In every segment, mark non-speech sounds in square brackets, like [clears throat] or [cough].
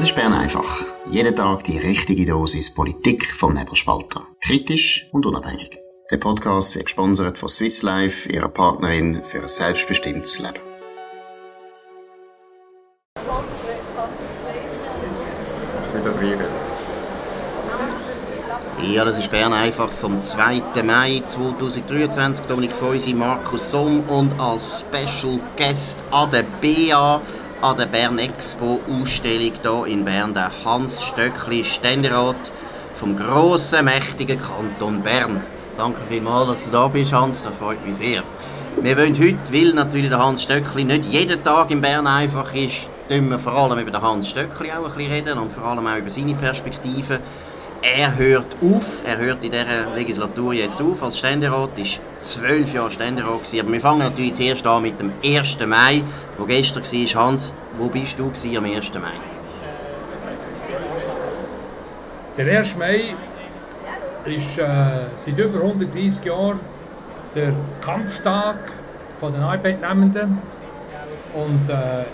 Das ist Bern einfach. Jeden Tag die richtige Dosis Politik vom Nebelspalter. Kritisch und unabhängig. Der Podcast wird gesponsert von Swiss Life, ihrer Partnerin für ein selbstbestimmtes Leben. Ja, das ist Bern einfach vom 2. Mai 2023. Dominik Feusi, Markus Somm und als Special Guest an der BA an der Bern Expo Ausstellung hier in Bern der Hans Stöckli, Ständerat vom grossen, mächtigen Kanton Bern. Danke vielmals, dass du da bist, Hans, das freut mich sehr. Wir wollen heute, weil natürlich der Hans Stöckli nicht jeden Tag in Bern einfach ist, wir vor allem über den Hans Stöckli auch ein bisschen reden und vor allem auch über seine Perspektive. Er hört auf, er hört in dieser Legislatur jetzt auf als Ständerat, ist zwölf Jahre Ständerat gewesen. Aber wir fangen natürlich zuerst an mit dem 1. Mai, wo gestern war. Hans, wo bist du am 1. Mai? Der 1. Mai ist äh, seit über 130 Jahren der Kampftag der Arbeitnehmenden und äh,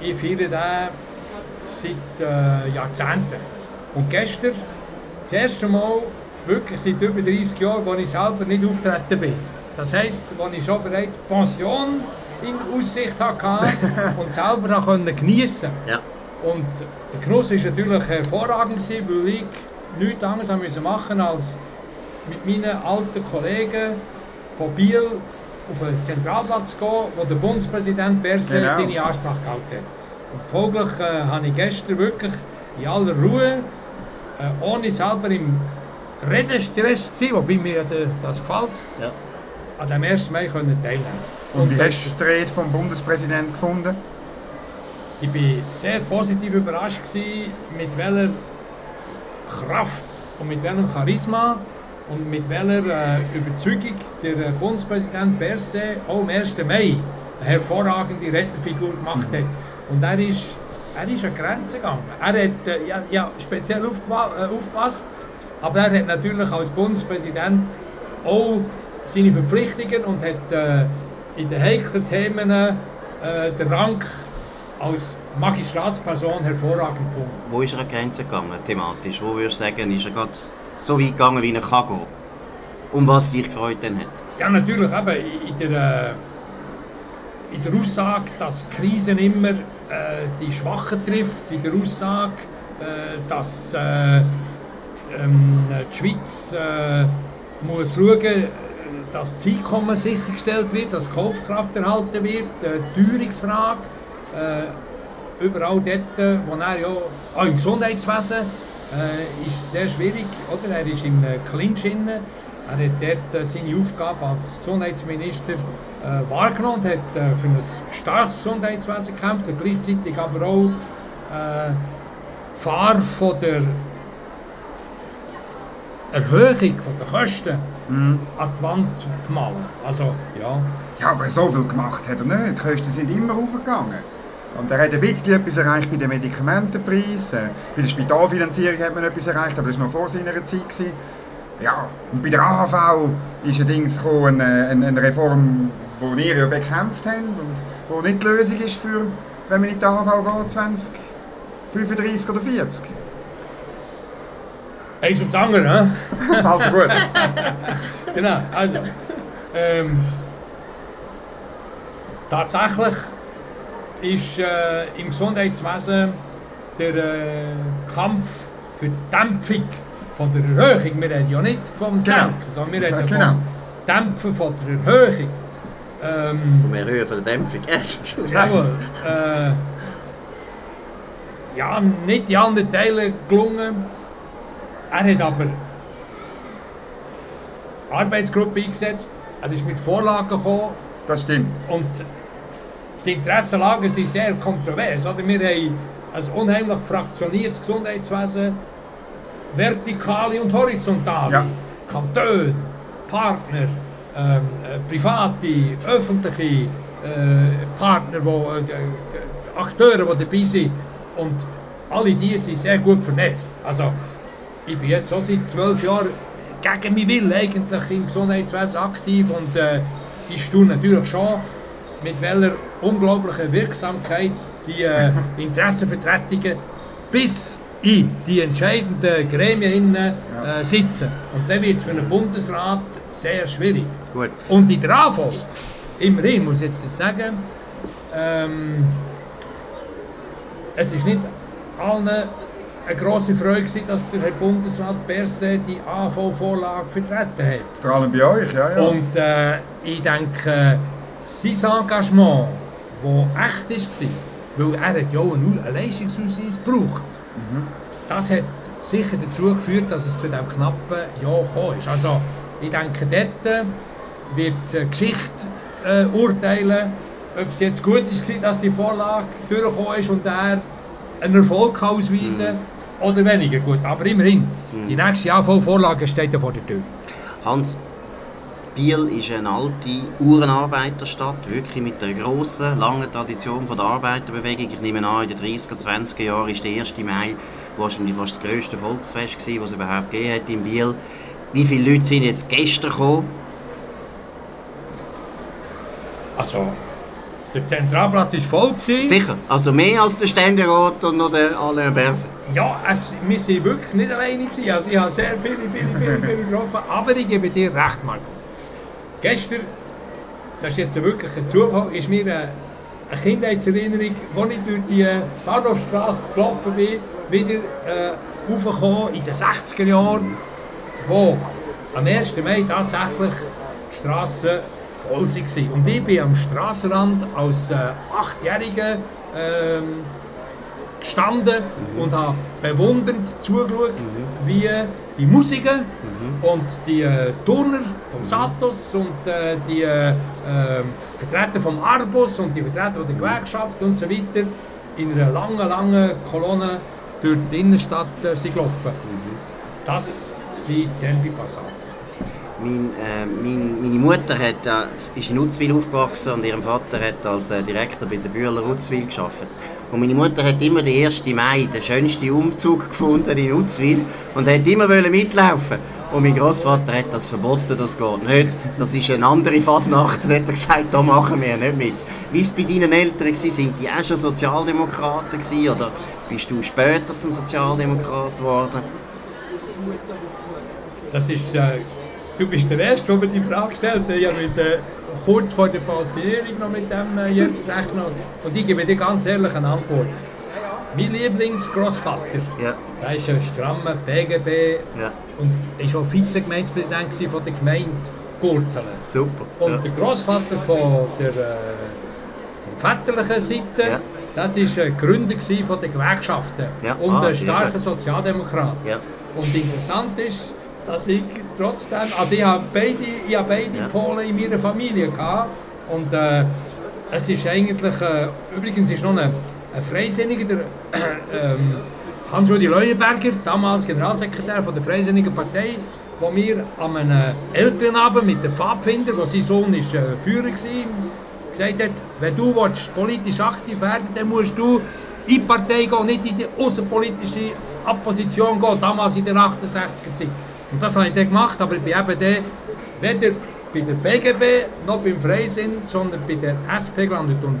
ich feiere den seit äh, Jahrzehnten. Und gestern das erste Mal, wirklich seit über 30 Jahren, wo ich selber nicht auftreten bin. Das heisst, als ich schon bereits Pension in Aussicht hatte [laughs] und selber konnte geniessen ja. Und der Genuss war natürlich hervorragend, weil ich nichts anderes machen musste, als mit meinen alten Kollegen von Biel auf den Zentralplatz zu gehen, wo der Bundespräsident Berset genau. seine Ansprache gehalten hat. Und folglich äh, habe ich gestern wirklich in aller Ruhe ohne selber im Redenstress zu sein, wobei mir das gefällt, ja. an dem 1. Mai können teilnehmen Und, Und wie hast du die Rede vom Bundespräsidenten gefunden? Ich war sehr positiv überrascht, gewesen, mit welcher Kraft und mit welchem Charisma und mit welcher äh, Überzeugung der äh, Bundespräsident Berset auch am 1. Mai eine hervorragende Rednerfigur gemacht hat. Und er ist er ist an Grenzen gegangen. Er hat äh, ja, ja, speziell äh, aufgepasst, aber er hat natürlich als Bundespräsident auch seine Verpflichtungen und hat äh, in den heiklen Themen äh, den Rang als Magistratsperson hervorragend gefunden. Wo ist er an Grenzen gegangen, thematisch? Wo würdest du sagen, ist er gerade so weit gegangen, wie er kann gehen? Um was dich gefreut hat? Ja, natürlich eben in der, äh, in der Aussage, dass Krisen immer die Schwachen trifft, in der Aussage, äh, dass äh, ähm, die Schweiz äh, muss schauen dass das Einkommen sichergestellt wird, dass Kaufkraft erhalten wird, die Teuerungsfrage, äh, überall dort, wo er ja, auch im Gesundheitswesen, äh, ist sehr schwierig, oder? Er ist im Clinch inne. Er hat dort seine Aufgabe als Gesundheitsminister äh, wahrgenommen und hat äh, für ein starkes Gesundheitswesen gekämpft gleichzeitig aber auch äh, Fahr von der Erhöhung von der Kosten mhm. an die Wand gemalt. Also, ja. Ja, aber so viel gemacht hat er nicht. Die Kosten sind immer aufgegangen. Und er hat ein bisschen etwas erreicht bei den Medikamentenpreisen. Bei der Spitalfinanzierung hat man etwas erreicht, aber das war noch vor seiner Zeit. Ja, und bei der AHV ist allerdings eine, eine, eine Reform, wo wir ja bekämpft haben und wo nicht die Lösung ist für, wenn man in die AHV geht, 20, 35 oder 40. Eins ums andere, ne? [laughs] [laughs] also gut. genau, also. Ähm, tatsächlich ist äh, im Gesundheitswesen der äh, Kampf für die Dämpfung von der Erhöhung, wir reden ja nicht vom genau. Senken, sondern wir reden ja, genau. vom Dämpfen von der Erhöhung. Ähm, Vom Erhöhen von der Dämpfung. Jawohl. äh, ja, nicht in allen Teilen gelungen. Er hat aber Arbeitsgruppe eingesetzt. Er ist mit Vorlagen gekommen. Das stimmt. Und die Interessenlagen sind sehr kontrovers. Oder? Wir haben ein unheimlich fraktioniertes Gesundheitswesen, vertikale und horizontale, ja. Kantone, Partner, ähm, äh, private, öffentliche äh, Partner, wo, äh, Akteure, die dabei sind. Und alle die sind sehr gut vernetzt. Also, ich bin jetzt so seit zwölf Jahren gegen mich will eigentlich im Gesundheitswesen aktiv und äh, ich tue natürlich schon, mit welcher unglaublichen Wirksamkeit die äh, [laughs] Interessenvertretungen bis in die entscheidenden Gremien äh, sitzen. Und dann wird es für einen Bundesrat sehr schwierig. Gut. Und in der AV, immerhin muss ich jetzt das sagen, ähm, es ist nicht allen eine grosse Freude gewesen, dass der Herr Bundesrat Berset die AV-Vorlage vertreten hat. Vor allem bei euch, ja, ja. Und äh, ich denke, sein Engagement, das echt war, weil er hat ja auch einen Leistungsausweis das hat sicher dazu geführt, dass es zu diesem knappen Ja gekommen ist. Also ich denke, dort wird die Geschichte äh, urteilen, ob es jetzt gut war, dass die Vorlage durchgekommen ist und er einen Erfolg kann ausweisen kann oder weniger gut. Aber immerhin, die nächste AV-Vorlage steht ja vor der Tür. Hans, Biel ist eine alte Uhrenarbeiterstadt, wirklich mit einer grossen, langen Tradition von der Arbeiterbewegung. Ich nehme an, in den 30er, 20er Jahren ist der 1. Mai wahrscheinlich fast das grösste Volksfest gewesen, was es überhaupt gegeben hat in Biel. Wie viele Leute sind jetzt gestern gekommen? Also, der Zentralplatz war voll. Gewesen. Sicher, also mehr als der Ständerat und noch der Alain Berset. Ja, es, wir waren wirklich nicht alleine. Gewesen. Also, ich habe sehr viele, viele, viele, viele getroffen. Aber ich gebe dir recht, Markus. Gestern, das ist jetzt wirklich ein Zufall, ist mir eine, eine Kindheitserinnerung, als ich durch die Bahnhofstraße gelaufen bin, wieder äh, aufgekommen in den 60er Jahren, wo am 1. Mai tatsächlich die Strassen voll waren. Und ich bin am Strassenrand als äh, Achtjähriger ähm, gestanden und habe bewundernd zugeschaut, wie die Musiker und die äh, Turner vom Satos und äh, die äh, äh, Vertreter vom Arbus und die Vertreter der Gewerkschaft und so weiter in einer langen, langen Kolonne durch die Innenstadt äh, sind gelaufen. Das sind Tempi-Passanten. Mein, äh, mein, meine Mutter hat, äh, ist in Utzwil aufgewachsen und ihr Vater hat als äh, Direktor bei der Bühler Utzwil gearbeitet. Und meine Mutter hat immer den 1. Mai, den schönsten Umzug gefunden in Utzwil und hat immer mitlaufen. Und mein Großvater hat das verboten, das geht nicht. Das ist eine andere Fasnacht. Dann hat er gesagt, da machen wir nicht mit. Wie war es bei deinen Eltern? Gewesen? Sind die auch schon Sozialdemokraten gewesen, oder bist du später zum Sozialdemokrat geworden? Das ist, äh, du bist der Erste, der mir die Frage stellt. Ich musste kurz vor der Pensionierung noch mit dem äh, jetzt rechnen. Und ich gebe dir ganz ehrlich eine Antwort. Mein Lieblingsgroßvater, Ja. der ist ein strammer BGB Ja. und ist auch Vizegemeindepräsident von der Gemeinde Gurzelen. Super. Und ja. der Großvater von der äh, väterlichen Seite, Ja. das ist ein Gründer von der Gewerkschaften Ja. und Ah, ein starker. Sozialdemokrat. Und interessant ist, dass ich trotzdem, also ich habe beide, ich habe beide Ja. Polen in meiner Familie gehabt und äh, es ist eigentlich, äh, übrigens ist noch ein, ein Freisinniger, der äh, ähm, Hans-Rudi Leuenberger, damals Generalsekretär von der Freisinnigen Partei, wo wir an einem Elternabend mit dem Pfadfinder, wo sein Sohn ist, äh, Führer war, gesagt hat, wenn du willst, politisch aktiv werden dann musst du in die Partei gehen, nicht in die außenpolitische Opposition gehen, damals in den 68er Zeit. Und das habe ich dann gemacht, aber ich bin eben dann weder bei der BGB noch beim Freisinn, sondern bei der SP gelandet. Und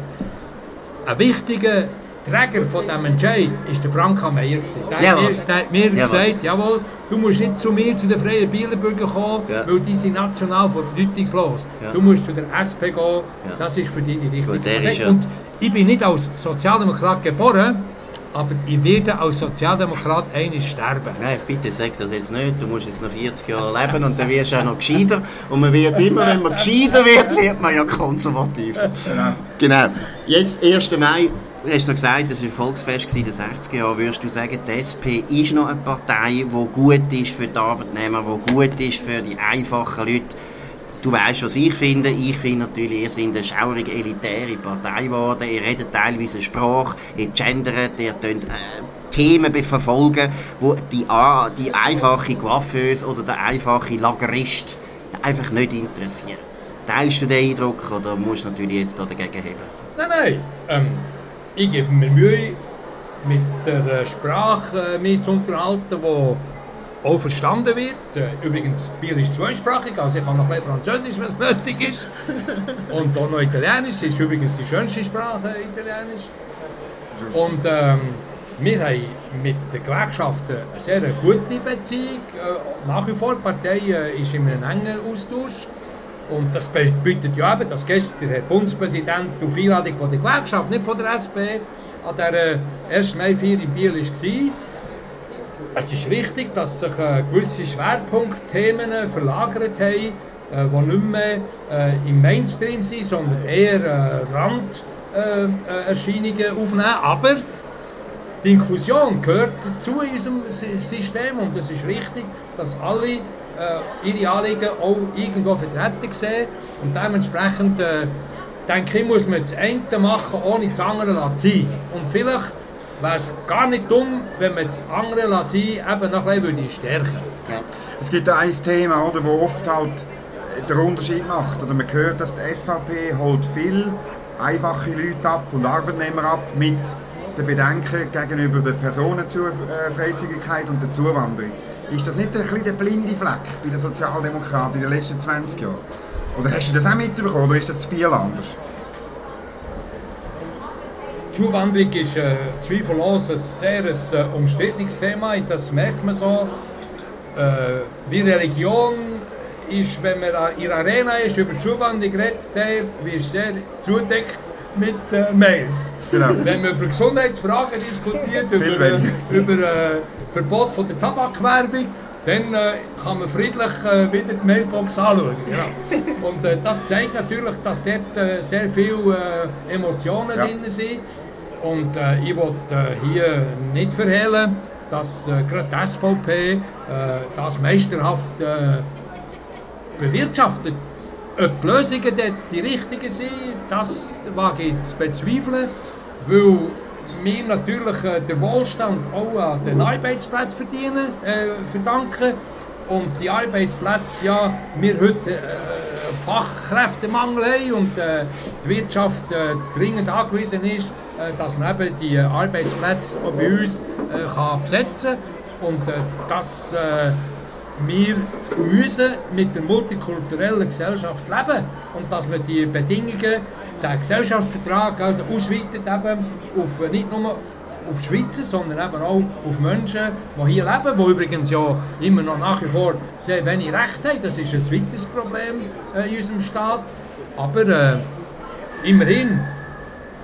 ein wichtiger Träger von diesem Entscheid war der Frank Meyer. Der, Ja, mir, der hat mir Ja, gesagt, jawohl, du musst nicht zu mir, zu den Freien Bielenbürger kommen, Ja. weil die sind national bedeutungslos. Ja. Du musst zu der SP gehen, das ist für dich die richtige Gut, Und ich bin nicht als Sozialdemokrat geboren, aber ich werde als Sozialdemokrat eines sterben. Nein, bitte sag das jetzt nicht. Du musst jetzt noch 40 Jahre leben und dann wirst du auch noch gescheiter. Und man wird immer, wenn man gescheiter wird, wird man ja konservativer. Genau. Jetzt, 1. Mai, du hast ja gesagt, das war Volksfest in den 60er Jahren. Würdest du sagen, die SP ist noch eine Partei, die gut ist für die Arbeitnehmer, die gut ist für die einfachen Leute? Du weißt, was ich finde. Ich finde natürlich, ihr seid eine schaurig elitäre Partei geworden. Ihr redet teilweise Sprache, ihr gendert, ihr könnt, äh, Themen verfolgen, wo die, die einfache Coiffeuse oder der einfache Lagerist einfach nicht interessiert. Teilst du den Eindruck oder musst du natürlich jetzt da dagegen heben? Nein, nein. Ähm, ich gebe mir Mühe, mit der äh, Sprache äh, mich zu unterhalten, die auch verstanden wird. Äh, übrigens, Biel ist zweisprachig, also ich kann noch ein bisschen Französisch, wenn es nötig ist. Und auch noch Italienisch, das ist übrigens die schönste Sprache, Italienisch. Und ähm, wir haben mit den Gewerkschaften eine sehr gute Beziehung. Äh, nach wie vor, die Partei äh, ist in einem engen Austausch. Und das bedeutet ja eben, dass gestern der Herr Bundespräsident auf Einladung von der Gewerkschaft, nicht von der SP, an der 1. Mai 4 in Biel war. Es ist richtig, dass sich äh, gewisse Schwerpunktthemen verlagert haben, die nicht mehr im Mainstream sind, sondern eher Randerscheinungen aufnehmen. Aber die Inklusion gehört in unserem System und es ist richtig, dass alle äh, ihre Anliegen auch irgendwo vertreten sehen und dementsprechend äh, denke ich, muss man das eine machen, ohne das andere zu sein. Und vielleicht wäre es gar nicht dumm, wenn man das andere sein eben noch ein bisschen stärken ja. Es gibt ein Thema, wo oft halt den Unterschied macht. Oder man hört, dass die SVP holt viel einfache Leute ab und Arbeitnehmer ab mit den Bedenken gegenüber der Personenfreizügigkeit und der Zuwanderung. Ist das nicht ein bisschen der blinde Fleck bei den Sozialdemokraten in den letzten 20 Jahren? Oder hast du das auch mitbekommen oder ist das zu Biel anders? Zuwanderung ist äh, zweifellos ein sehr äh, umstrittenes Thema. Das merkt man so. Äh, wie Religion ist, wenn man in der Arena ist, über Zuwanderung redet, wird sehr zudeckt mit äh, Mails. Genau. Wenn man über Gesundheitsfragen diskutiert, über, äh, über äh, Verbot von der Tabakwerbung, dann äh, kann man friedlich äh, wieder die Mailbox anschauen. Ja. Und äh, das zeigt natürlich, dass dort äh, sehr viele Emotionen ja. drin sind. Und äh, ich will hier nicht verhehlen, dass gerade die SVP das meisterhaft bewirtschaftet. Ob die Lösungen die richtigen sind, das wage ich zu bezweifeln weil wir natürlich äh, den Wohlstand auch an den Arbeitsplätzen verdienen, äh, verdanken. Und die Arbeitsplätze, ja, wir heute äh, Fachkräftemangel haben und äh, die Wirtschaft äh, dringend angewiesen ist, äh, dass man eben die Arbeitsplätze auch bei uns äh, kann besetzen kann. Und äh, dass äh, wir müssen mit der multikulturellen Gesellschaft leben und dass wir die Bedingungen der Gesellschaftsvertrag also ausweitet eben auf, nicht nur auf die Schweizer, sondern eben auch auf Menschen, die hier leben, die übrigens ja immer noch nach wie vor sehr wenig Recht haben. Das ist ein weiteres Problem äh, in unserem Staat. Aber äh, immerhin,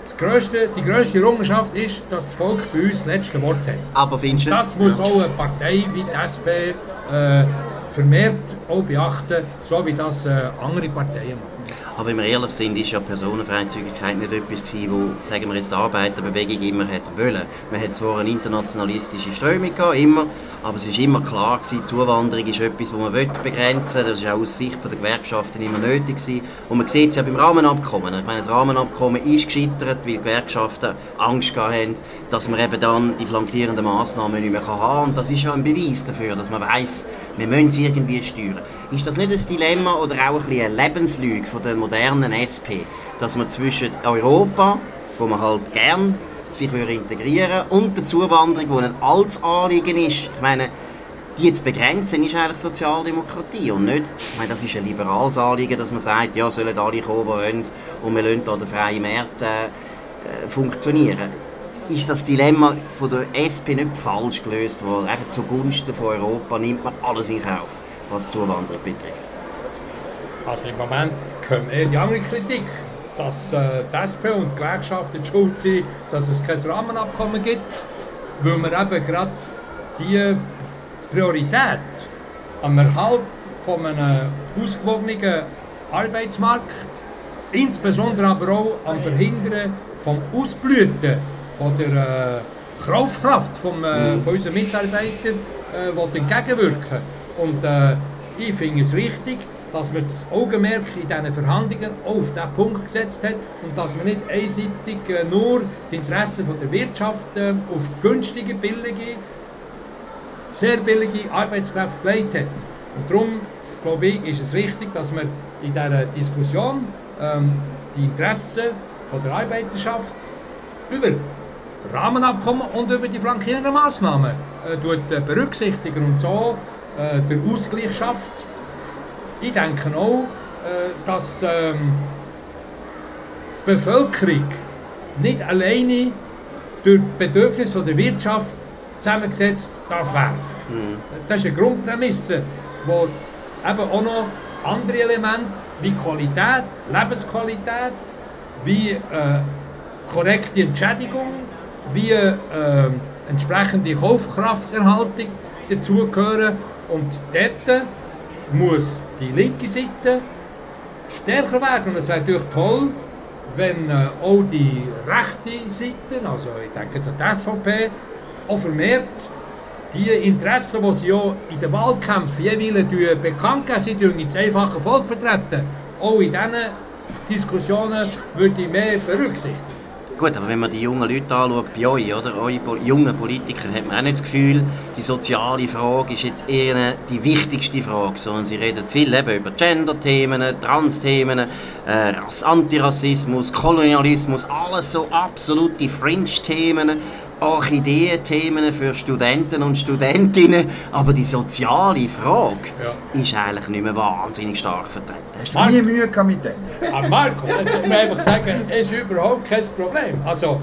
das grösste, die grösste Errungenschaft ist, dass das Volk bei uns das letzte Wort hat. Aber findest du... Das muss auch eine Partei wie die SP äh, vermehrt auch beachten, so wie das äh, andere Parteien machen. Aber wenn wir ehrlich sind, ist ja Personenfreizügigkeit nicht etwas gewesen, wo, sagen wir jetzt, die Arbeiterbewegung immer hat wollen. Man hat zwar eine internationalistische Strömung gehabt, immer, aber es ist immer klar gewesen, Zuwanderung ist etwas, das man begrenzen. Das ist auch aus Sicht der Gewerkschaften immer nötig gewesen. Und man sieht es ja beim Rahmenabkommen. Ich meine, das Rahmenabkommen ist gescheitert, weil die Gewerkschaften Angst haben, dass man eben dann die flankierenden Massnahmen nicht mehr haben kann. Und das ist ja ein Beweis dafür, dass man weiß, wir müssen es irgendwie steuern. Ist das nicht ein Dilemma oder auch ein bisschen eine Lebenslüge von der modernen SP, dass man zwischen Europa, wo man halt gern sich integrieren und der Zuwanderung, die ein altes Anliegen ist. Ich meine, die zu begrenzen, ist eigentlich Sozialdemokratie und nicht, ich meine, das ist ein liberales Anliegen, dass man sagt, ja, sollen alle kommen, die wollen und wir lassen hier den freien Markt äh, äh, funktionieren. Ist das Dilemma von der SP nicht falsch gelöst worden? Einfach zugunsten von Europa nimmt man alles in Kauf, was Zuwanderung betrifft. Also im Moment kommt eher die andere Kritik dass äh, die SP und die Gewerkschaften schuld sind, dass es kein Rahmenabkommen gibt, weil wir eben gerade die Priorität am Erhalt von einem ausgewogenen Arbeitsmarkt, insbesondere aber auch am Verhindern vom Ausblüten von der äh, Kaufkraft vom, äh, von unseren Mitarbeitern äh, entgegenwirken Und äh, ich finde es richtig, dass man das Augenmerk in diesen Verhandlungen auf diesen Punkt gesetzt hat und dass man nicht einseitig äh, nur die Interessen der Wirtschaft äh, auf günstige, billige, sehr billige Arbeitskräfte gelegt hat. Und darum, glaube ich, ist es richtig, dass man in dieser Diskussion ähm, die Interessen der Arbeiterschaft über Rahmenabkommen und über die flankierenden Massnahmen äh, berücksichtigen und so äh, der Ausgleich schafft ich denke auch, äh, dass ähm, die Bevölkerung nicht alleine durch die Bedürfnisse der Wirtschaft zusammengesetzt darf werden. Mhm. Das ist eine Grundprämisse, wo eben auch noch andere Elemente wie Qualität, Lebensqualität, wie äh, korrekte Entschädigung, wie äh, entsprechende Kaufkrafterhaltung dazugehören. Und dort muss die linke Seite stärker werden. Und es wäre natürlich toll, wenn äh, auch die rechte Seite, also ich denke jetzt an die SVP, auch vermehrt die Interessen, die sie ja in den Wahlkämpfen jeweils bekannt geben, sie das einfache Volk vertreten, auch in diesen Diskussionen würde ich mehr berücksichtigen. Gut, aber wenn man die jungen Leute anschaut, bei euch, oder? Eure jungen Politiker, hat man auch nicht das Gefühl, die soziale Frage ist jetzt eher die wichtigste Frage, sondern sie reden viel eben über Gender-Themen, Trans-Themen, äh, Antirassismus, Kolonialismus, alles so absolute Fringe-Themen, Orchideen-Themen für Studenten und Studentinnen, aber die soziale Frage Ja. ist eigentlich nicht mehr wahnsinnig stark vertreten. Hast du Nie Mühe mit dem. An Marco, jetzt muss einfach sagen, es ist überhaupt kein Problem. Also,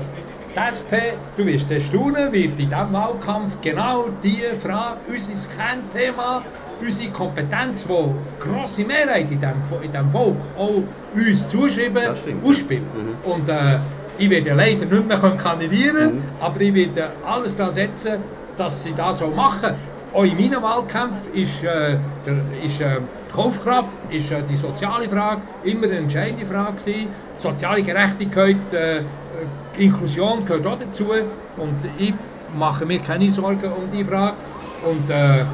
die SP, du wirst es staunen, wird in diesem Wahlkampf genau diese Frage, unser Kernthema, unsere Kompetenz, die grosse Mehrheit in diesem, in diesem Volk auch uns zuschreiben, Das ausspielen. Und äh, ich werde leider nicht mehr kandidieren können, aber ich werde alles daran setzen, dass sie das auch machen. Auch in meinem Wahlkampf ist, äh, der, ist äh, die Kaufkraft, ist äh, die soziale Frage immer eine entscheidende Frage gewesen. Soziale Gerechtigkeit, äh, die Inklusion gehört auch dazu und ich mache mir keine Sorgen um die Frage. Und äh,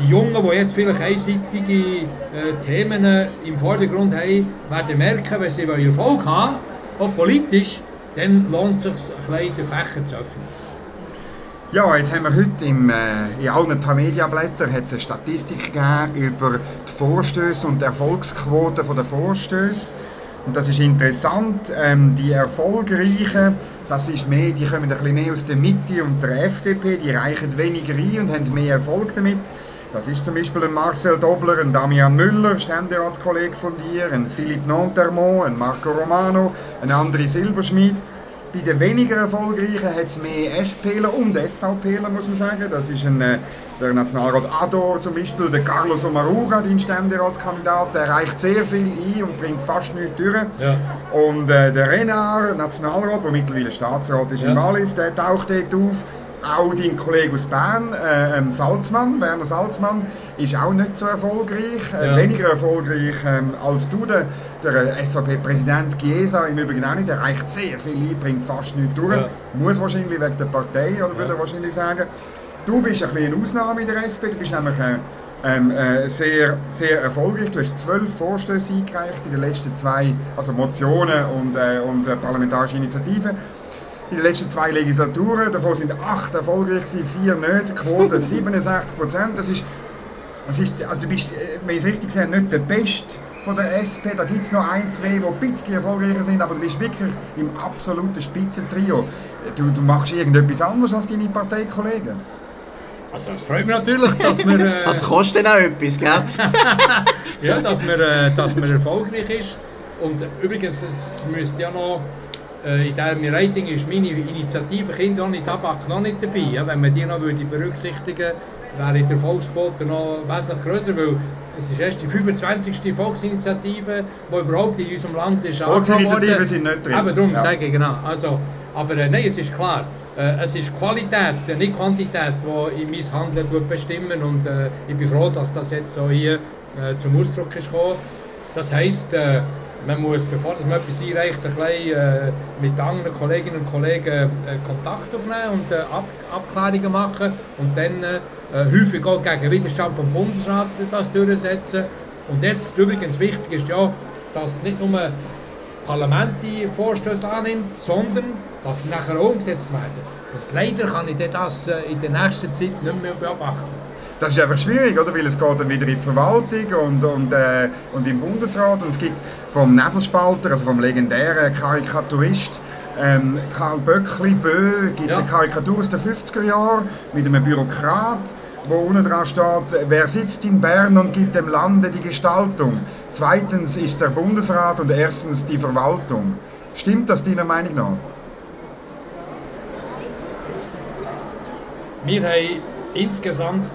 die Jungen, die jetzt vielleicht einseitige äh, Themen äh, im Vordergrund haben, werden merken, wenn sie Erfolg haben, auch politisch, dann lohnt es sich, bisschen den Fächer zu öffnen. Ja, jetzt haben wir heute im, äh, in allen Tamedia-Blättern eine Statistik über die Vorstöße und die Erfolgsquote der Vorstöße. Und das ist interessant. Ähm, die erfolgreichen, das ist mehr, die kommen ein bisschen mehr aus der Mitte und der FDP, die reichen weniger ein und haben mehr Erfolg damit. Das ist zum Beispiel ein Marcel Dobler, ein Damian Müller, Ständeratskollege von dir, ein Philippe Nantermont, ein Marco Romano, ein André Silberschmidt. Bei den weniger erfolgreichen hat es mehr SPler und SVPler, muss man sagen. Das ist ein, äh, der Nationalrat Ador zum Beispiel, der Carlos Omaruga, dein Ständeratskandidat, der reicht sehr viel ein und bringt fast nichts durch. Ja. Und äh, der Renard, Nationalrat, der mittlerweile Staatsrat ist in Ja. Wallis, der taucht dort auf. Auch dein Kollege aus Bern, äh, ähm, Salzmann, Werner Salzmann, ist auch nicht so erfolgreich. Äh, Ja. Weniger erfolgreich ähm, als du. Der, der äh, SVP-Präsident Chiesa im Übrigen auch nicht. Der reicht sehr viel ein, bringt fast nichts durch. Ja. Muss wahrscheinlich wegen der Partei, oder würde er wahrscheinlich sagen. Du bist ein eine Ausnahme in der SP. Du bist nämlich äh, ähm, äh, sehr, sehr erfolgreich. Du hast zwölf Vorstöße eingereicht in den letzten zwei, also Motionen und, äh, und äh, parlamentarische Initiativen. In den letzten zwei Legislaturen, davon sind acht erfolgreich, gewesen, vier nicht. Die Quote [laughs] 67 Prozent. Das ist, das ist, also du bist, äh, wenn ich es richtig sehe, nicht der Beste von der SP. Da gibt es noch ein, zwei, die ein bisschen erfolgreicher sind, aber du bist wirklich im absoluten Spitzentrio. Du, du machst irgendetwas anderes als deine Parteikollegen. Also es freut mich natürlich, dass wir, äh, Das [laughs] kostet auch etwas, gell? [laughs] ja, dass wir, äh, dass wir erfolgreich ist. Und übrigens, es müsste ja noch, äh, in diesem Rating ist meine Initiative Kinder ohne Tabak noch nicht dabei. Ja, wenn man die noch würde berücksichtigen wäre die Erfolgsquote noch wesentlich grösser, weil es ist erst die 25. Volksinitiative, die überhaupt in unserem Land ist Volksinitiativen sind nicht drin. Eben darum Ja. sage ich, genau. Also, aber äh, nein, es ist klar, äh, es ist Qualität, äh, nicht Quantität, die in mein Handeln bestimmen und äh, ich bin froh, dass das jetzt so hier zum Ausdruck ist gekommen. Das heisst, man muss, bevor man etwas einreicht, ein bisschen äh, mit anderen Kolleginnen und Kollegen äh, Kontakt aufnehmen und äh, Ab Abklärungen machen und dann äh, äh, häufig auch gegen Widerstand vom Bundesrat das durchsetzen. Und jetzt übrigens wichtig ist ja, dass nicht nur Parlament die Vorstöße annimmt, sondern dass sie nachher umgesetzt werden. Und leider kann ich das äh, in der nächsten Zeit nicht mehr beobachten. Das ist einfach schwierig, oder? weil es geht dann wieder in die Verwaltung und, und, äh, und im Bundesrat. Und es gibt vom Nebelspalter, also vom legendären Karikaturist ähm, Karl Böckli, Bö, gibt es Ja. eine Karikatur aus den 50er Jahren mit einem Bürokrat, wo unten dran steht, wer sitzt in Bern und gibt dem Lande die Gestaltung. Zweitens ist der Bundesrat und erstens die Verwaltung. Stimmt das deiner Meinung nach? wir haben insgesamt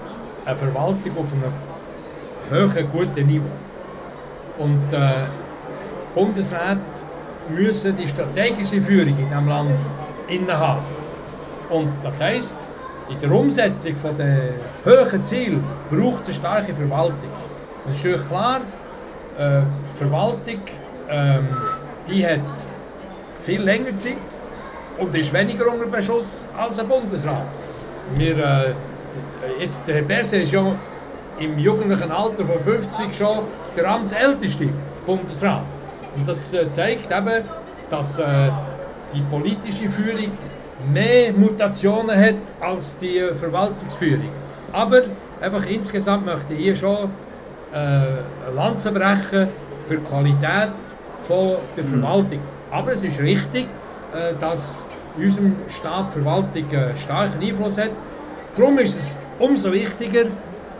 eine Verwaltung auf einem hohen, guten Niveau. Und äh, Bundesräte müssen die strategische Führung in diesem Land innehaben. Und das heisst, in der Umsetzung der hohen Ziele braucht es eine starke Verwaltung. Es ist natürlich klar, äh, die Verwaltung ähm, die hat viel länger Zeit und ist weniger unter Beschuss als ein Bundesrat. Wir, äh, jetzt, der Herr Berset ist ja im jugendlichen Alter von 50 schon der amtsälteste Bundesrat. Und das äh, zeigt eben, dass äh, die politische Führung mehr Mutationen hat als die Verwaltungsführung. Aber einfach insgesamt möchte ich hier schon äh, Lanze brechen für die Qualität von der mhm. Verwaltung. Aber es ist richtig, äh, dass in unserem Staat die Verwaltung einen starken Einfluss hat. Darum ist es umso wichtiger,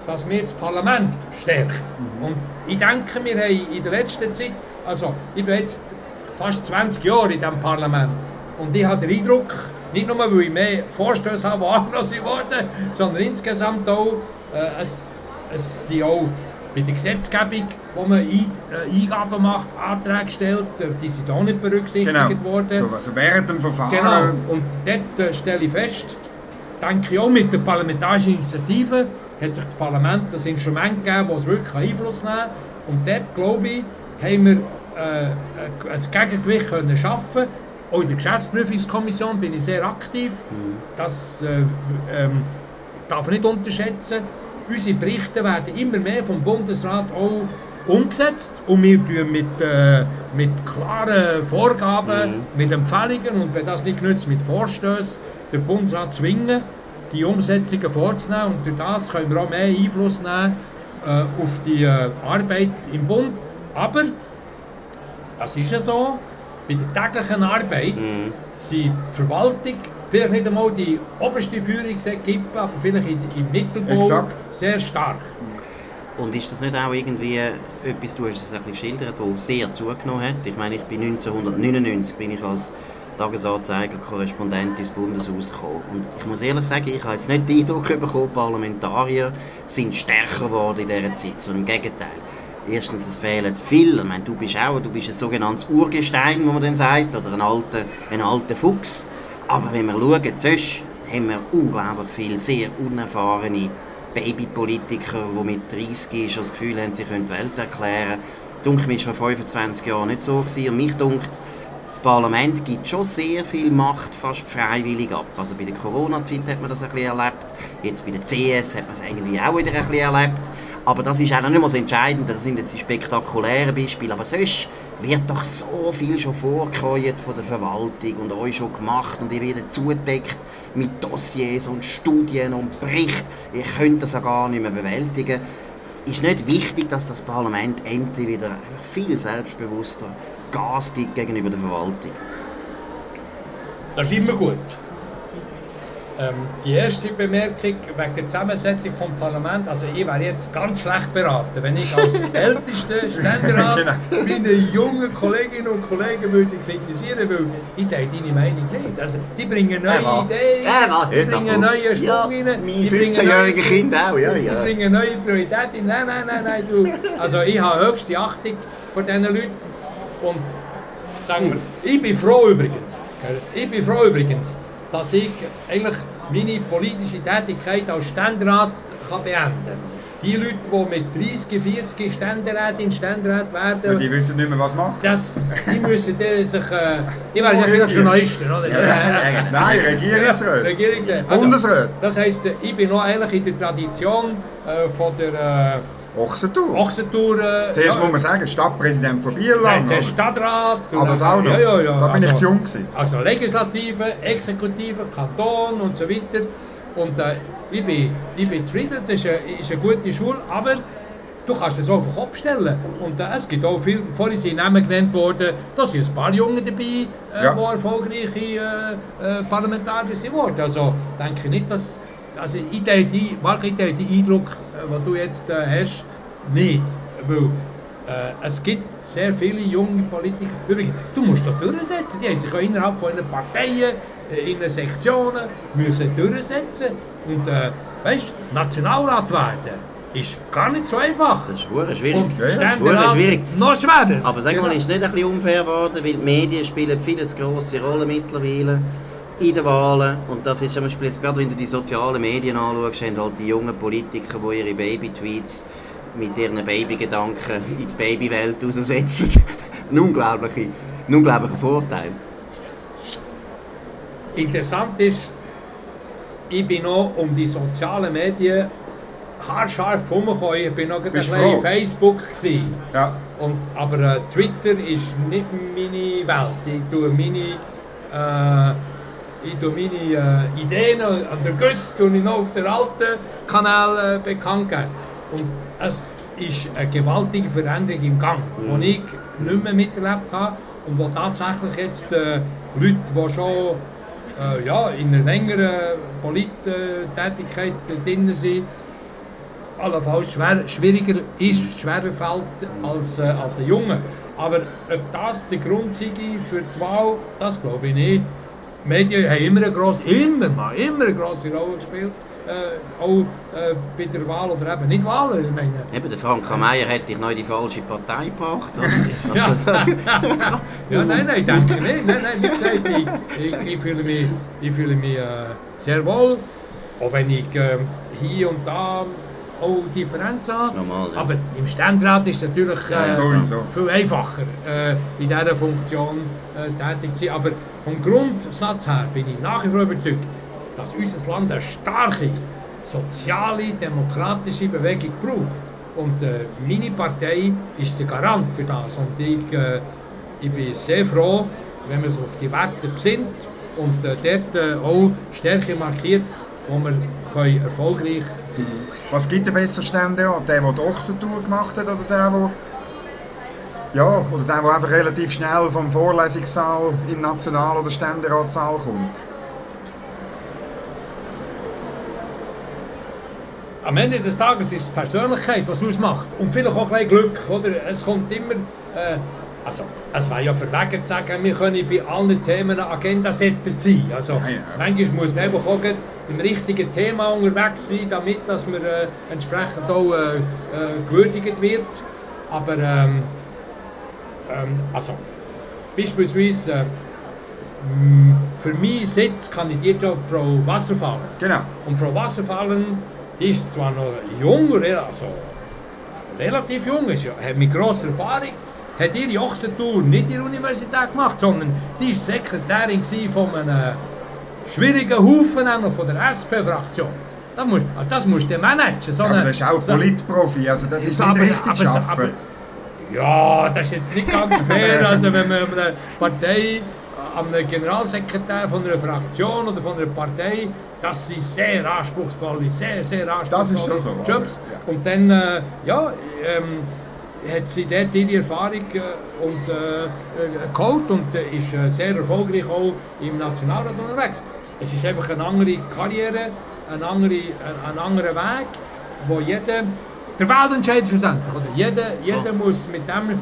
dass wir das Parlament stärken. Mhm. Und ich denke, wir haben in der letzten Zeit, also ich bin jetzt fast 20 Jahre in diesem Parlament und ich habe den Eindruck, nicht nur, weil ich mehr Vorstöße habe, die anders geworden sondern insgesamt auch, äh, es, es sind auch bei der Gesetzgebung, wo man äh, Eingaben macht, Anträge stellt, äh, die sind auch nicht berücksichtigt genau. worden. So, also während dem Verfahren. Genau. Und dort äh, stelle ich fest, denke ich auch mit der parlamentarischen Initiative hat sich das Parlament das Instrument gegeben, das wirklich Einfluss nehmen kann. Und dort, glaube ich, haben wir äh, ein Gegengewicht können schaffen auch in der Geschäftsprüfungskommission bin ich sehr aktiv. Mhm. Das äh, ähm, darf man nicht unterschätzen. Unsere Berichte werden immer mehr vom Bundesrat auch umgesetzt und wir tun mit, äh, mit klaren Vorgaben, mhm. mit Empfehlungen und wenn das nicht nützt, mit Vorstößen, den Bundesrat zwingen, die Umsetzungen vorzunehmen und durch das können wir auch mehr Einfluss nehmen äh, auf die äh, Arbeit im Bund. Aber, das ist ja so, bei der täglichen Arbeit mhm. sind die Verwaltung vielleicht nicht einmal die oberste Führungsequipe, aber vielleicht im Mittelbau Exakt. sehr stark. Und ist das nicht auch irgendwie etwas, du hast es ein bisschen geschildert, das sehr zugenommen hat? Ich meine, ich bin 1999 bin ich als Tagesanzeiger Korrespondent ins Bundeshaus gekommen. Und ich muss ehrlich sagen, ich habe jetzt nicht den Eindruck bekommen, Parlamentarier sind stärker geworden in dieser Zeit, sondern im Gegenteil. Erstens, es fehlen viele. Ich meine, du bist auch, du bist ein sogenanntes Urgestein, wie man dann sagt, oder ein alter, ein alter Fuchs. Aber wenn wir schauen, sonst haben wir unglaublich viele sehr unerfahrene Babypolitiker, die mit 30 schon das Gefühl haben, sie können die Welt erklären. Dunkel war vor 25 Jahren nicht so. Gewesen. Und mich dunkt, das Parlament gibt schon sehr viel Macht fast freiwillig ab. Also bei der Corona-Zeit hat man das ein bisschen erlebt. Jetzt bei der CS hat man es eigentlich auch wieder ein bisschen erlebt. Aber das ist auch nicht mehr so entscheidend, das sind jetzt die spektakulären Beispiele. Aber sonst wird doch so viel schon vorgekreuzt von der Verwaltung und euch schon gemacht und ihr werdet zudeckt mit Dossiers und Studien und Berichten. Ihr könnt das auch gar nicht mehr bewältigen. Ist nicht wichtig, dass das Parlament endlich wieder viel selbstbewusster Gas gibt gegenüber der Verwaltung? Das ist immer gut. Ähm, die erste Bemerkung wegen der Zusammensetzung des Parlaments, also ich wäre jetzt ganz schlecht beraten, wenn ich als [laughs] ältester Ständerat genau. meine jungen Kolleginnen und Kollegen würde kritisieren, weil ich teile deine Meinung nicht. Also, die bringen neue ja, Ideen, ja, die bringen neue Schwung ja, rein. Meine 15-jährigen Kinder auch, ja, ja. Die bringen neue Prioritäten. Nein, nein, nein, nein, du. Also ich habe höchste Achtung vor diesen Leuten und sagen wir, ich bin froh übrigens, ich bin froh übrigens, dass ich eigentlich meine politische Tätigkeit als Ständerat kann beenden kann. Die Leute, die mit 30, 40 Ständerätin, Ständerat werden... Und die wissen nicht mehr, was machen. Das, die müssen die sich... Äh, die werden ja vielleicht Journalisten, oder? Ja, ja, Nein, Regierungsrat. Regierungsrat. Also, Bundesrat. Das heisst, ich bin noch eigentlich in der Tradition äh, von der... Äh, Ochsentour. Ochsentour. Äh, zuerst ja. muss man sagen, Stadtpräsident von Bierland. Nein, zuerst Stadtrat. Ah, das auch noch? Ja, ja, ja. Da bin also, ich zu jung gewesen. Also Legislative, Exekutive, Kanton und so weiter. Und äh, ich, bin, ich bin zufrieden, es ist eine, ist eine gute Schule, aber du kannst es auch auf den Kopf stellen. Und äh, es gibt auch viel, vorhin sind Namen genannt worden, da sind ein paar Jungen dabei, äh, ja. die erfolgreiche äh, äh, Parlamentarier sind worden. Also denke ich nicht, dass also ich teile die, Marc, ich teile den Eindruck, äh, den du jetzt äh, hast, nicht. Weil äh, es gibt sehr viele junge Politiker. Übrigens, du musst doch durchsetzen. Die haben sich auch innerhalb von ihren Parteien äh, in Sektionen müssen durchsetzen und äh, weißt, Nationalrat werden ist gar nicht so einfach. Das ist verdammt schwierig. Und Ja, ja, das Ständerat schwierig. noch schwerer. Aber sag mal, Genau. ist es nicht ein bisschen unfair geworden, weil die Medien spielen viel eine grosse Rolle mittlerweile in den Wahlen. Und das ist zum Beispiel jetzt gerade, wenn du die sozialen Medien anschaust, haben halt die jungen Politiker, die ihre Baby-Tweets mit ihren Babygedanken in die Babywelt raussetzen. [laughs] ein, unglaublicher, ein unglaublicher Vorteil. Interessant ist, ich bin noch um die sozialen Medien haarscharf herumgekommen. Ich bin noch ein bisschen froh? Facebook. Gewesen. Ja. Und, aber äh, Twitter ist nicht meine Welt. Ich tue meine, äh, ich tue meine äh, Ideen an der Güsse tue ich noch auf den alten Kanal äh, bekannt geben. Und es ist eine gewaltige Veränderung im Gang, Mhm. die ich nicht mehr miterlebt habe und wo tatsächlich jetzt äh, Leute, die schon äh, ja, in einer längeren Polittätigkeit drin sind, allenfalls schwer, schwieriger ist, schwerer fällt als, äh, als den Jungen. Aber ob das der Grund sei für die Wahl, das glaube ich nicht. Die Medien haben immer eine grosse, immer mal, immer eine grosse Rolle gespielt. Äh, auch äh, bei der Wahl oder eben nicht Wahlen. Ich meine, Eben, der Frank Meyer hätte dich noch in die falsche Partei gebracht. Oder? Ja. Also, [laughs] ja, nein, nein, denke nicht. Nein, nein, wie gesagt, ich, ich, ich fühle mich, ich fühle mich äh, sehr wohl. Auch wenn ich äh, hier und da auch. Das ist normal, ja. Aber im Ständerat ist es natürlich äh, viel einfacher, äh, in dieser Funktion äh, tätig zu sein. Aber vom Grundsatz her bin ich nach wie vor überzeugt, dass unser Land eine starke soziale, demokratische Bewegung braucht. Und äh, meine Partei ist der Garant für das. Und ich, äh, ich bin sehr froh, wenn man sich auf die Werte besinnt und äh, dort äh, auch Stärke markiert, wo wir können erfolgreich sein können. Was gibt der besser Ständerat? Der, der die Ochsentour gemacht hat oder der, der... Ja, oder der, der einfach relativ schnell vom Vorlesungssaal in den National- oder Ständeratssaal kommt? Am Ende des Tages ist es Persönlichkeit, was ausmacht. Und vielleicht auch ein Glück. Oder? Es kommt immer. Äh, also, es wäre ja verwegen zu sagen, wir können bei allen Themen ein Agendasetter sein. Also, Ja, ja. manchmal muss man einfach auch im richtigen Thema unterwegs sein, damit dass man äh, entsprechend auch äh, äh, gewürdigt wird. Aber ähm, ähm, also, beispielsweise äh, m, für meinen Sitz kandidiert auch Frau Wasserfallen. Genau. Und Frau Wasserfallen, die ist zwar noch jung, also relativ jung, ist, ja- hat mit grosser Erfahrung, hat ihre Ochsentour nicht in der Universität gemacht, sondern die war Sekretärin von einem schwierigen Haufen, nämlich von der SP-Fraktion. Das musst, das musst du managen. So Aber das ist auch so- Politprofi, also das ist aber- nicht richtig aber- schaffen. aber- Ja, das ist jetzt nicht ganz [laughs] fair. Also wenn man eine Partei, an einem Generalsekretär von einer Fraktion oder von einer Partei, das sind sehr anspruchsvolle, sehr, sehr anspruchsvolle Das ist schon so, aber, Jobs. ja. Und dann, äh, ja, ähm, hat sie dort ihre Erfahrung äh, und, äh, äh, geholt und äh, ist sehr erfolgreich auch im Nationalrat unterwegs. Es ist einfach eine andere Karriere, ein, andere, ein, anderer Weg, wo jeder, der Wahlentscheid schlussendlich, oder? Jeder, jeder muss mit dem,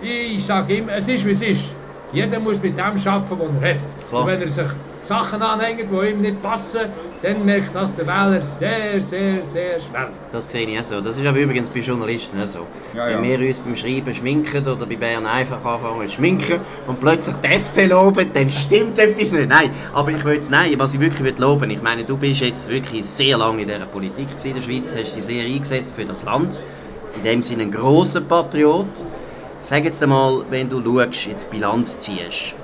ich sage immer, es ist wie es ist. Jeder muss mit dem arbeiten, was er hat. Klar. Und wenn er sich Sachen anhängt, die ihm nicht passen, dann merkt das der Wähler sehr, sehr, sehr schnell. Das sehe ich auch so. Das ist aber übrigens bei Journalisten auch so. Ja, ja. Wenn wir uns beim Schreiben schminken oder bei Bern einfach anfangen zu schminken und plötzlich die SP loben, dann stimmt etwas nicht. Nein, aber ich will, nein, was ich wirklich will loben, ich meine, du bist jetzt wirklich sehr lange in dieser Politik in der Schweiz, hast dich sehr eingesetzt für das Land, in dem Sinne ein grosser Patriot. Sag jetzt einmal, wenn du schaust, jetzt Bilanz ziehst,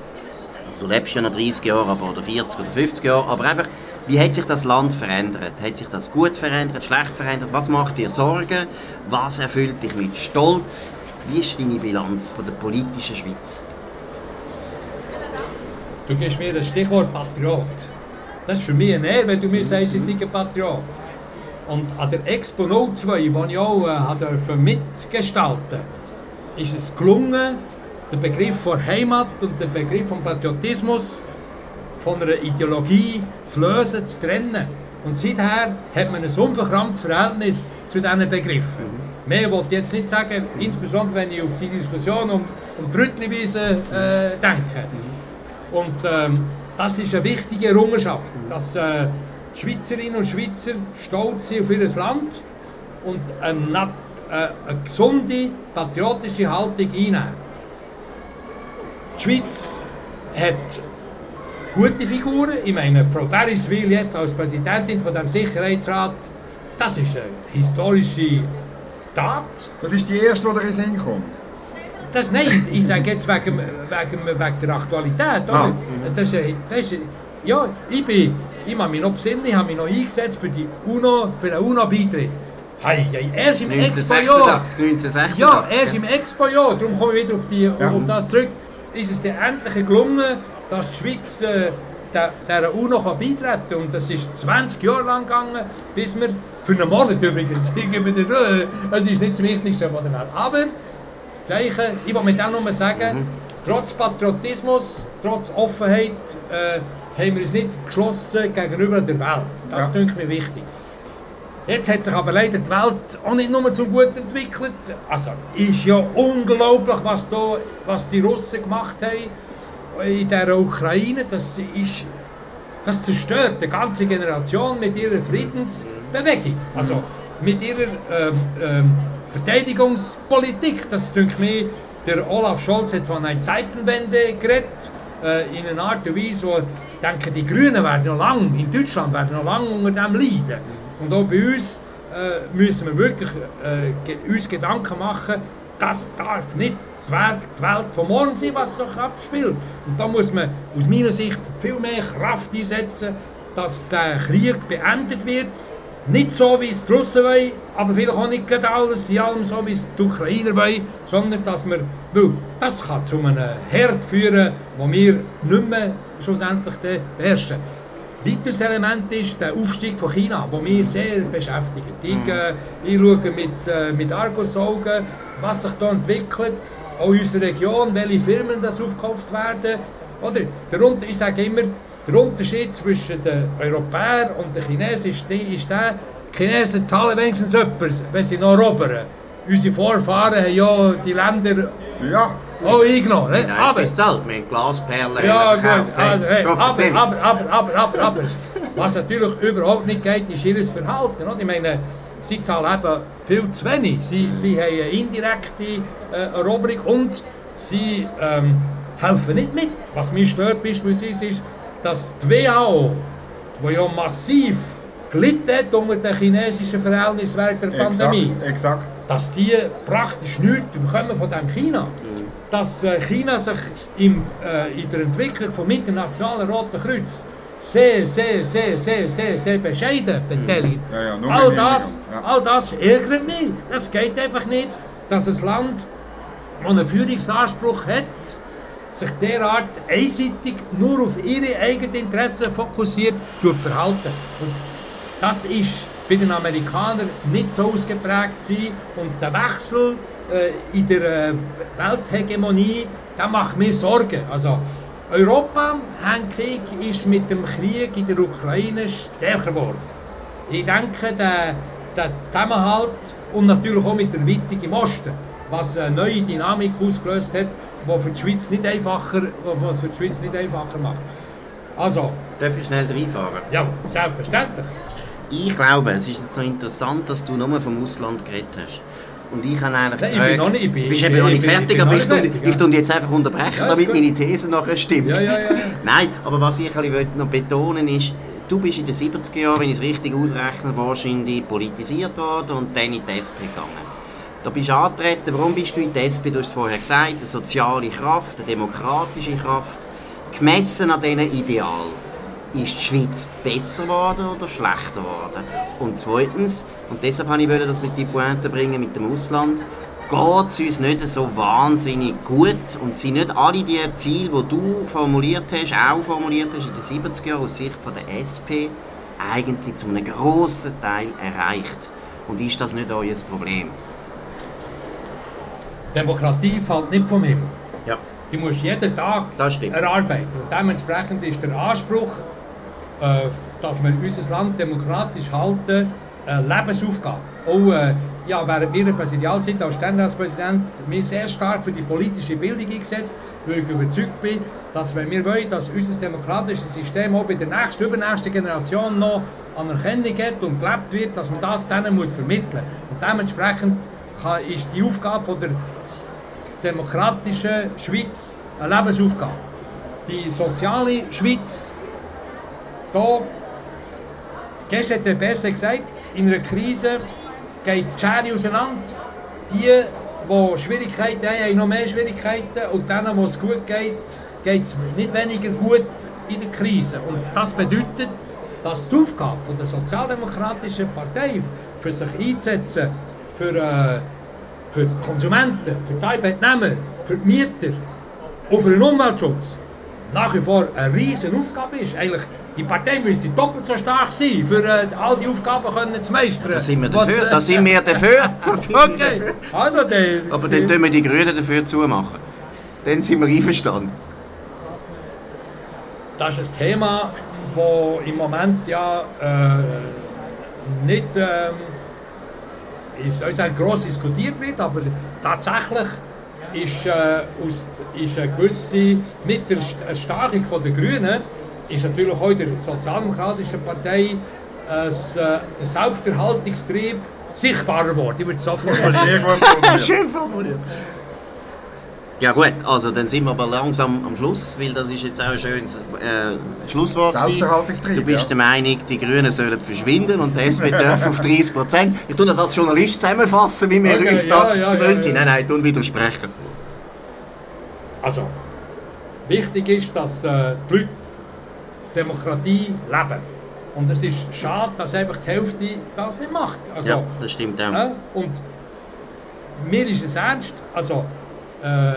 also du lebst ja noch 30 Jahre aber, oder 40 oder 50 Jahre, aber einfach, wie hat sich das Land verändert? Hat sich das gut verändert, schlecht verändert? Was macht dir Sorgen? Was erfüllt dich mit Stolz? Wie ist deine Bilanz von der politischen Schweiz? Du gibst mir das Stichwort Patriot. Das ist für mich ein Ehre, wenn du mir sagst, ich sei ein Patriot. Und an der Expo 02, die ich auch äh, mitgestalten ist es gelungen, den Begriff von Heimat und den Begriff von Patriotismus von einer Ideologie zu lösen, zu trennen. Und seither hat man ein unverkrampftes Verhältnis zu diesen Begriffen. Mehr wollte ich jetzt nicht sagen, insbesondere wenn ich auf die Diskussion um, um die Rüttliwiese äh, denke. Und ähm, das ist eine wichtige Errungenschaft, dass äh, die Schweizerinnen und Schweizer stolz sind auf ihr Land und eine, äh, eine gesunde, patriotische Haltung einnehmen. Die Schweiz hat gute Figuren. Ich meine, Frau Beriswil jetzt als Präsidentin von dem Sicherheitsrat, das ist eine historische Tat. Das ist die erste, die dir in den Sinn kommt. Das, nein, ich, ich sage jetzt wegen, wegen, wegen der Aktualität. Oder? Ah. Das, ist- das ist, ja, ich bin, ich habe mich noch besinnen, ich habe mich noch eingesetzt für, die UNO, für den UNO-Beitritt. Hey, hey, erst im Expo-Jahr. 1986, 1986. Ja, erst im Expo-Jahr, darum komme ich wieder auf, die, Ja. auf das zurück, ist es dann endlich gelungen, dass die Schweiz äh, der, der UNO kann beitreten kann. Und das ist 20 Jahre lang gegangen, bis wir, für einen Monat übrigens, [laughs] dir, äh, das ist nicht das Wichtigste von der Welt. Aber das Zeichen, ich will mit dem nur sagen, trotz Patriotismus, trotz Offenheit, äh, haben wir uns nicht geschlossen gegenüber der Welt. Das Ja. denke mir wichtig. Jetzt hat sich aber leider die Welt auch nicht nur zum Guten entwickelt. Also ist ja unglaublich, was, da, was die Russen gemacht haben in der Ukraine. Das ist das zerstört eine ganze Generation mit ihrer Friedensbewegung. Also mit ihrer ähm, ähm, Verteidigungspolitik. Das denke mir, der Olaf Scholz hat von einer Zeitenwende geredet. Äh, in einer Art und Weise, wo ich denke, die Grünen werden noch lang, in Deutschland werden noch lange unter dem leiden. Und auch bei uns äh, müssen wir wirklich äh, uns Gedanken machen, das darf nicht die Welt, die Welt von morgen sein, was sich abspielt. Und da muss man aus meiner Sicht viel mehr Kraft einsetzen, dass der Krieg beendet wird. Nicht so, wie es die Russen wollen, aber vielleicht auch nicht alles in allem so, wie es die Ukrainer wollen, sondern dass wir, weil das kann zu einem Herd führen, wo wir nicht mehr schlussendlich beherrschen. Weiteres Element ist der Aufstieg von China, der mich sehr beschäftigt. Ich, äh, ich schaue mit, äh, mit Argusaugen, was sich da entwickelt, auch in unserer Region, welche Firmen das aufgekauft werden. Oder, der, ich sage immer, der Unterschied zwischen den Europäern und den Chinesen ist, die, ist der, die Chinesen zahlen wenigstens etwas, wenn sie noch erobern. Unsere Vorfahren haben ja die Länder Ja, auch eingenommen. Ne? Nein, Aber, bis zahlt. Haben Glasperlen ja, gut. Also, hey, aber, aber, aber, aber, aber, aber. Was natürlich überhaupt nicht geht, ist ihr Verhalten. Oder? Ich meine, sie zahlen eben viel zu wenig. Sie, sie haben eine indirekte äh, Eroberung und sie ähm, helfen nicht mit. Was mich stört beispielsweise ist, dass die WHO, die ja massiv gelitten hat unter den chinesischen Verhältnissen während der Pandemie, exakt, exakt. dass die praktisch nichts bekommen von dem China. Dass äh, China sich im, äh, in der Entwicklung vom Internationalen Roten Kreuz sehr, sehr, sehr, sehr, sehr, sehr bescheiden beteiligt. Ja, ja, nur all, das, ja. all das ärgert mich. Es geht einfach nicht, dass ein Land, das einen Führungsanspruch hat, sich derart einseitig nur auf ihre eigenen Interessen fokussiert, tut verhalten. Und das ist bei den Amerikanern nicht so ausgeprägt sein und der Wechsel äh, in der äh, Welthegemonie, der macht mir Sorgen. Also Europa, denke ich, ist mit dem Krieg in der Ukraine stärker geworden. Ich denke, der, der Zusammenhalt und natürlich auch mit der Erweiterung im Osten, was eine neue Dynamik ausgelöst hat, die für die Schweiz nicht einfacher, was für die Schweiz nicht einfacher macht. Also, Darf ich schnell reinfahren? ja, selbstverständlich. Ich glaube, es ist so interessant, dass du nur vom Ausland geredet hast. Und ich habe eigentlich Nein, bin noch nicht- ich bin- bist eben noch nicht fertig, aber ich fertig, ich tue jetzt einfach unterbrechen, Ja, damit gut. meine These nachher stimmt. Ja, ja. [laughs] Nein, aber was ich noch betonen ist, du bist in den 70er Jahren, wenn ich es richtig ausrechne, wahrscheinlich politisiert worden und dann in die SP gegangen. Da bist du angetreten. Warum bist du in die SP? Du hast es vorher gesagt, eine soziale Kraft, eine demokratische Kraft. Gemessen an diesen Idealen. Ist die Schweiz besser geworden oder schlechter geworden? Und zweitens, und deshalb wollte ich das mit die Pointe bringen mit dem Ausland, geht es uns nicht so wahnsinnig gut und sind nicht alle die Ziele, die du formuliert hast, auch formuliert hast in den 70er Jahren aus Sicht von der SP, eigentlich zu einem grossen Teil erreicht? Und ist das nicht euer Problem? Demokratie fällt nicht vom Himmel. Ja. Die musst jeden Tag erarbeiten. Und dementsprechend ist der Anspruch, dass wir unser Land demokratisch halten, eine Lebensaufgabe. Auch äh, ja während meiner Präsidialzeit als Ständeratspräsident mich sehr stark für die politische Bildung eingesetzt, weil ich überzeugt bin, dass wenn wir wollen, dass unser demokratisches System auch bei der nächsten, übernächsten Generation noch Anerkennung hat und gelebt wird, dass man das denen muss vermitteln muss. Und dementsprechend kann, ist die Aufgabe von der demokratischen Schweiz eine Lebensaufgabe. Die soziale Schweiz, da, gestern hat der besser gesagt, in einer Krise geht die Schere auseinander. Die, die Schwierigkeiten haben, haben noch mehr Schwierigkeiten und denen, wo es gut geht, geht es nicht weniger gut in der Krise. Und das bedeutet, dass die Aufgabe von der Sozialdemokratischen Partei für sich einzusetzen, für, äh, für die Konsumenten, für die Arbeitnehmer, für die Mieter und für den Umweltschutz nach wie vor eine riesige Aufgabe ist. Eigentlich, die Partei müsste doppelt so stark sein, für äh, all die Aufgaben können zu meistern. Da sind wir dafür. da sind wir dafür. [laughs] okay, also der, Aber dann tun wir die Grünen dafür zumachen. Dann sind wir einverstanden. Das ist ein Thema, das im Moment ja äh, nicht ähm, soll sagen, gross diskutiert wird, aber tatsächlich ist, äh, aus, ist eine gewisse, mit der Erstarkung der Grünen, ist natürlich auch der Sozialdemokratischen Partei äh, der Selbsterhaltungstrieb sichtbarer geworden. Ich würde es so formulieren. Sehr gut formuliert. [laughs] Schön formuliert. Ja gut, also dann sind wir aber langsam am Schluss, weil das ist jetzt auch ein schönes äh, Schlusswort. Selbsterhaltungstrieb, Du bist ja. der Meinung, die Grünen sollen verschwinden und die SP [laughs] darf auf 30 Prozent. Ich tue das als Journalist zusammenfassen, wie wir Okay, uns da ja, ja, gewöhnt ja, sind. ja. Nein, nein, tun widersprechen. Also, wichtig ist, dass äh, die Leute Demokratie leben. Und es ist schade, dass einfach die Hälfte das nicht macht. Also, Ja, das stimmt auch. äh, und mir ist es ernst, also, äh,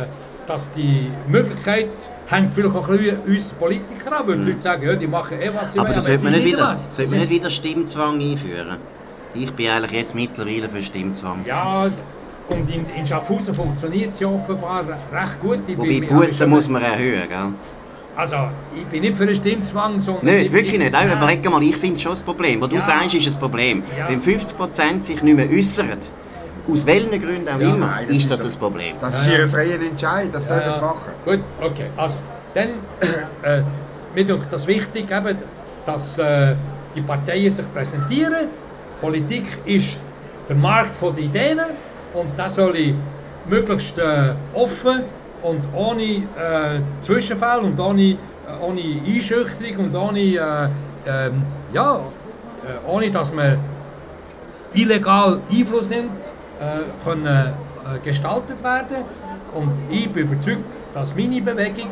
dass die Möglichkeit hängt vielleicht auch ein uns Politikern an, weil die Leute sagen, ja, die machen eh was sie Aber wollen, das wenn sollte man nicht wieder, machen. sollte man nicht wieder Stimmzwang einführen. Ich bin eigentlich jetzt mittlerweile für Stimmzwang. Ja, und in, in Schaffhausen funktioniert es ja offenbar recht gut. Ich Wobei Bussen muss man erhöhen, gell? Also, ich bin nicht für einen Stimmzwang, sondern... Nicht, ich- wirklich ich- nicht. Auch Nein. überleg mal, ich finde es schon ein Problem. Was du Ja. sagst, ist ein Problem. Ja. Wenn 50% sich nicht mehr äußern, aus welchen Gründen auch Ja, immer, nein, das ist ist das ein Problem. Das ist Ja, ja. ihr freier Entscheid, das dürfen sie machen. Gut, okay. Also, dann, [clears throat] äh, mir denkt das wichtig, eben, dass äh, die Parteien sich präsentieren. Politik ist der Markt der Ideen und das soll ich möglichst äh, offen und ohne äh, Zwischenfälle und ohne, äh, ohne Einschüchterung und ohne, äh, ähm, ja, äh, ohne dass man illegal Einfluss nimmt, äh, können äh, gestaltet werden. Und ich bin überzeugt, dass meine Bewegung,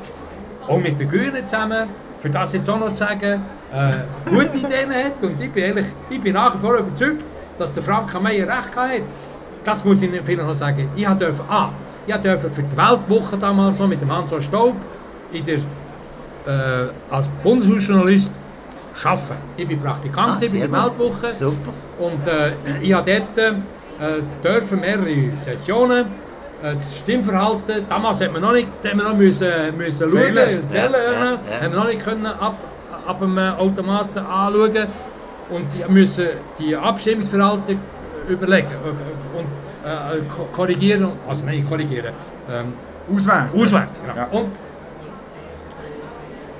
auch mit den Grünen zusammen, für das jetzt auch noch zu sagen, äh, gute Ideen hat. Und ich bin, eigentlich, ich bin nach wie vor überzeugt, dass der Frank Meyer recht hat. Das muss ich vielleicht noch sagen. Ich durfte, ah, ich durfte für die Weltwoche damals noch mit dem Hans Staub in der, äh, als Bundeshausjournalist arbeiten. Ich bin Praktikant Ah, bei der. Weltwoche. Super. Und äh, ich habe dort äh, dürfen mehrere Sessionen äh, das Stimmverhalten, damals hat man noch nicht, hat man noch müssen, müssen schauen, Zählen. zählen, Ja, ja, ja, haben wir noch nicht können ab, ab dem äh, Automaten anschauen und die müssen die Abstimmungsverhalten überlegen und korrigieren, also nein, korrigieren, ähm, Auswerten. Auswerten, genau. Ja. Und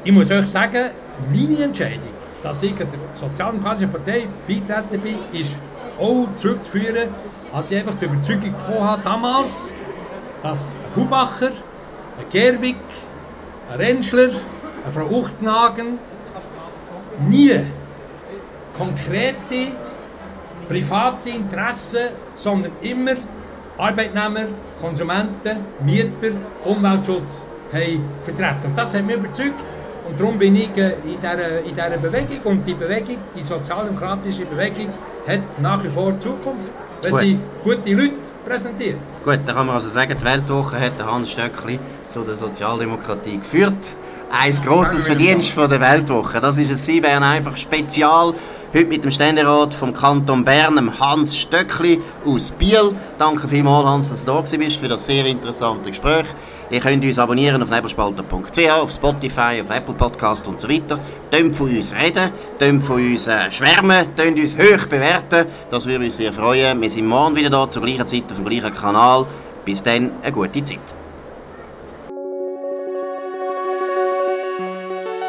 ich muss euch sagen, meine Entscheidung, dass ich der Sozialdemokratischen Partei beitreten bin, ist auch zurückzuführen, als ich einfach die Überzeugung bekommen habe, damals, dass ein Hubacher, ein Gerwig, ein Rentschler, eine Frau Uchtenhagen nie konkrete private Interessen, sondern immer Arbeitnehmer, Konsumenten, Mieter, Umweltschutz haben vertreten. Und das hat mich überzeugt. Und darum bin ich äh, in dieser, in dieser Bewegung. Und die Bewegung, die sozialdemokratische Bewegung, hat nach wie vor Zukunft, wenn Gut. sie gute Leute präsentiert. Gut, dann kann man also sagen, die Weltwoche hat Hans Stöckli zu der Sozialdemokratie geführt. Ein grosses Verdienst von der Weltwoche. Das war es, Bern einfach Spezial. Heute mit dem Ständerat vom Kanton Bern, Hans Stöckli aus Biel. Danke vielmals, Hans, dass du da warst für das sehr interessante Gespräch. Ihr könnt uns abonnieren auf nebelspalter.ch, auf Spotify, auf Apple Podcast und so weiter. Tönt von uns reden, tönt von uns äh, schwärmen, tönt uns hoch bewerten. Das würde uns sehr freuen. Wir sind morgen wieder da zur gleichen Zeit auf dem gleichen Kanal. Bis dann, eine gute Zeit.